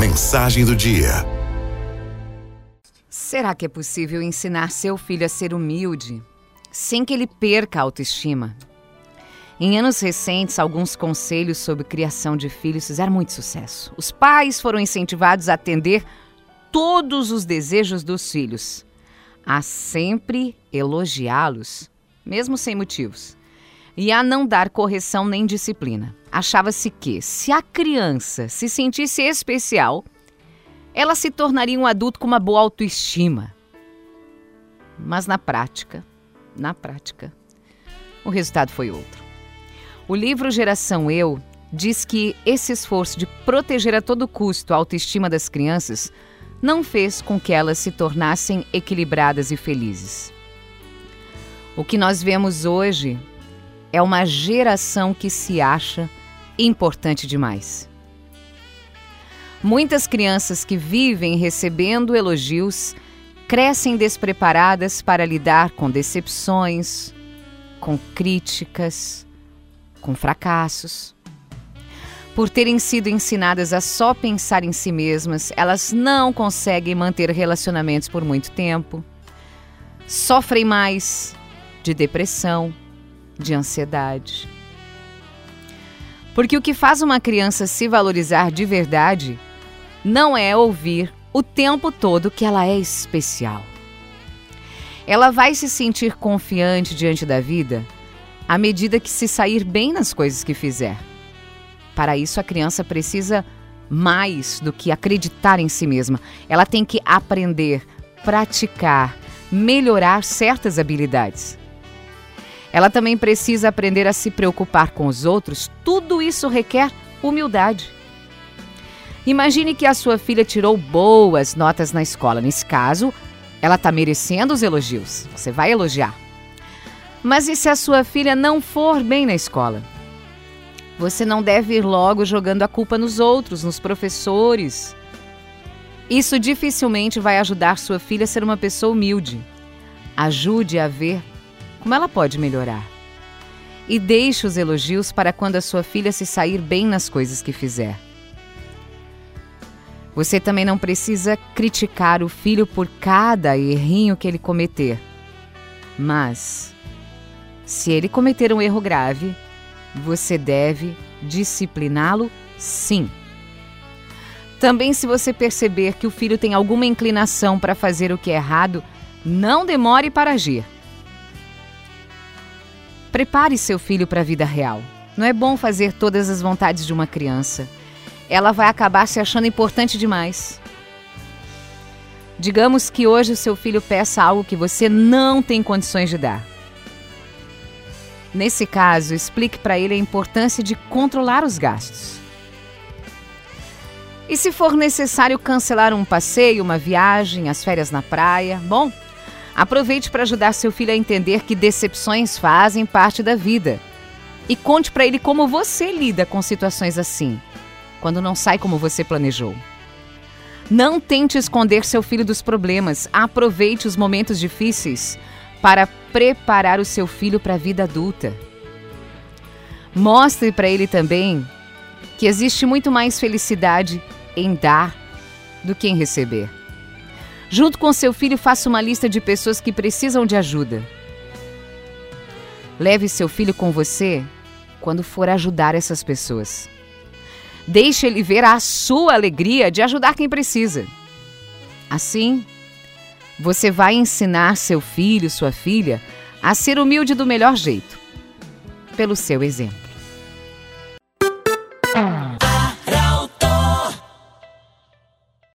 Mensagem do dia. Será que é possível ensinar seu filho a ser humilde sem que ele perca a autoestima? Em anos recentes, alguns conselhos sobre criação de filhos fizeram muito sucesso. Os pais foram incentivados a atender todos os desejos dos filhos, a sempre elogiá-los, mesmo sem motivos, e a não dar correção nem disciplina. Achava-se que, se a criança se sentisse especial, ela se tornaria um adulto com uma boa autoestima. Mas na prática, na prática, o resultado foi outro. O livro Geração Eu diz que esse esforço de proteger a todo custo a autoestima das crianças não fez com que elas se tornassem equilibradas e felizes. O que nós vemos hoje é uma geração que se acha importante demais. Muitas crianças que vivem recebendo elogios crescem despreparadas para lidar com decepções, com críticas, com fracassos. Por terem sido ensinadas a só pensar em si mesmas, elas não conseguem manter relacionamentos por muito tempo. Sofrem mais de depressão, de ansiedade. Porque o que faz uma criança se valorizar de verdade não é ouvir o tempo todo que ela é especial. Ela vai se sentir confiante diante da vida à medida que se sair bem nas coisas que fizer. Para isso, a criança precisa mais do que acreditar em si mesma. Ela tem que aprender, praticar, melhorar certas habilidades. Ela também precisa aprender a se preocupar com os outros. Tudo isso requer humildade. Imagine que a sua filha tirou boas notas na escola. Nesse caso, ela está merecendo os elogios. Você vai elogiar. Mas e se a sua filha não for bem na escola? Você não deve ir logo jogando a culpa nos outros, nos professores. Isso dificilmente vai ajudar sua filha a ser uma pessoa humilde. Ajude a ver como ela pode melhorar. E deixe os elogios para quando a sua filha se sair bem nas coisas que fizer. Você também não precisa criticar o filho por cada errinho que ele cometer. Mas, se ele cometer um erro grave, você deve discipliná-lo sim. Também, se você perceber que o filho tem alguma inclinação para fazer o que é errado, não demore para agir. Prepare seu filho para a vida real. Não é bom fazer todas as vontades de uma criança. Ela vai acabar se achando importante demais. Digamos que hoje o seu filho peça algo que você não tem condições de dar. Nesse caso, explique para ele a importância de controlar os gastos. E se for necessário cancelar um passeio, uma viagem, as férias na praia, bom, Aproveite para ajudar seu filho a entender que decepções fazem parte da vida. E conte para ele como você lida com situações assim, quando não sai como você planejou. Não tente esconder seu filho dos problemas. Aproveite os momentos difíceis para preparar o seu filho para a vida adulta. Mostre para ele também que existe muito mais felicidade em dar do que em receber. Junto com seu filho, faça uma lista de pessoas que precisam de ajuda. Leve seu filho com você quando for ajudar essas pessoas. Deixe ele ver a sua alegria de ajudar quem precisa. Assim, você vai ensinar seu filho, sua filha, a ser humilde do melhor jeito, pelo seu exemplo.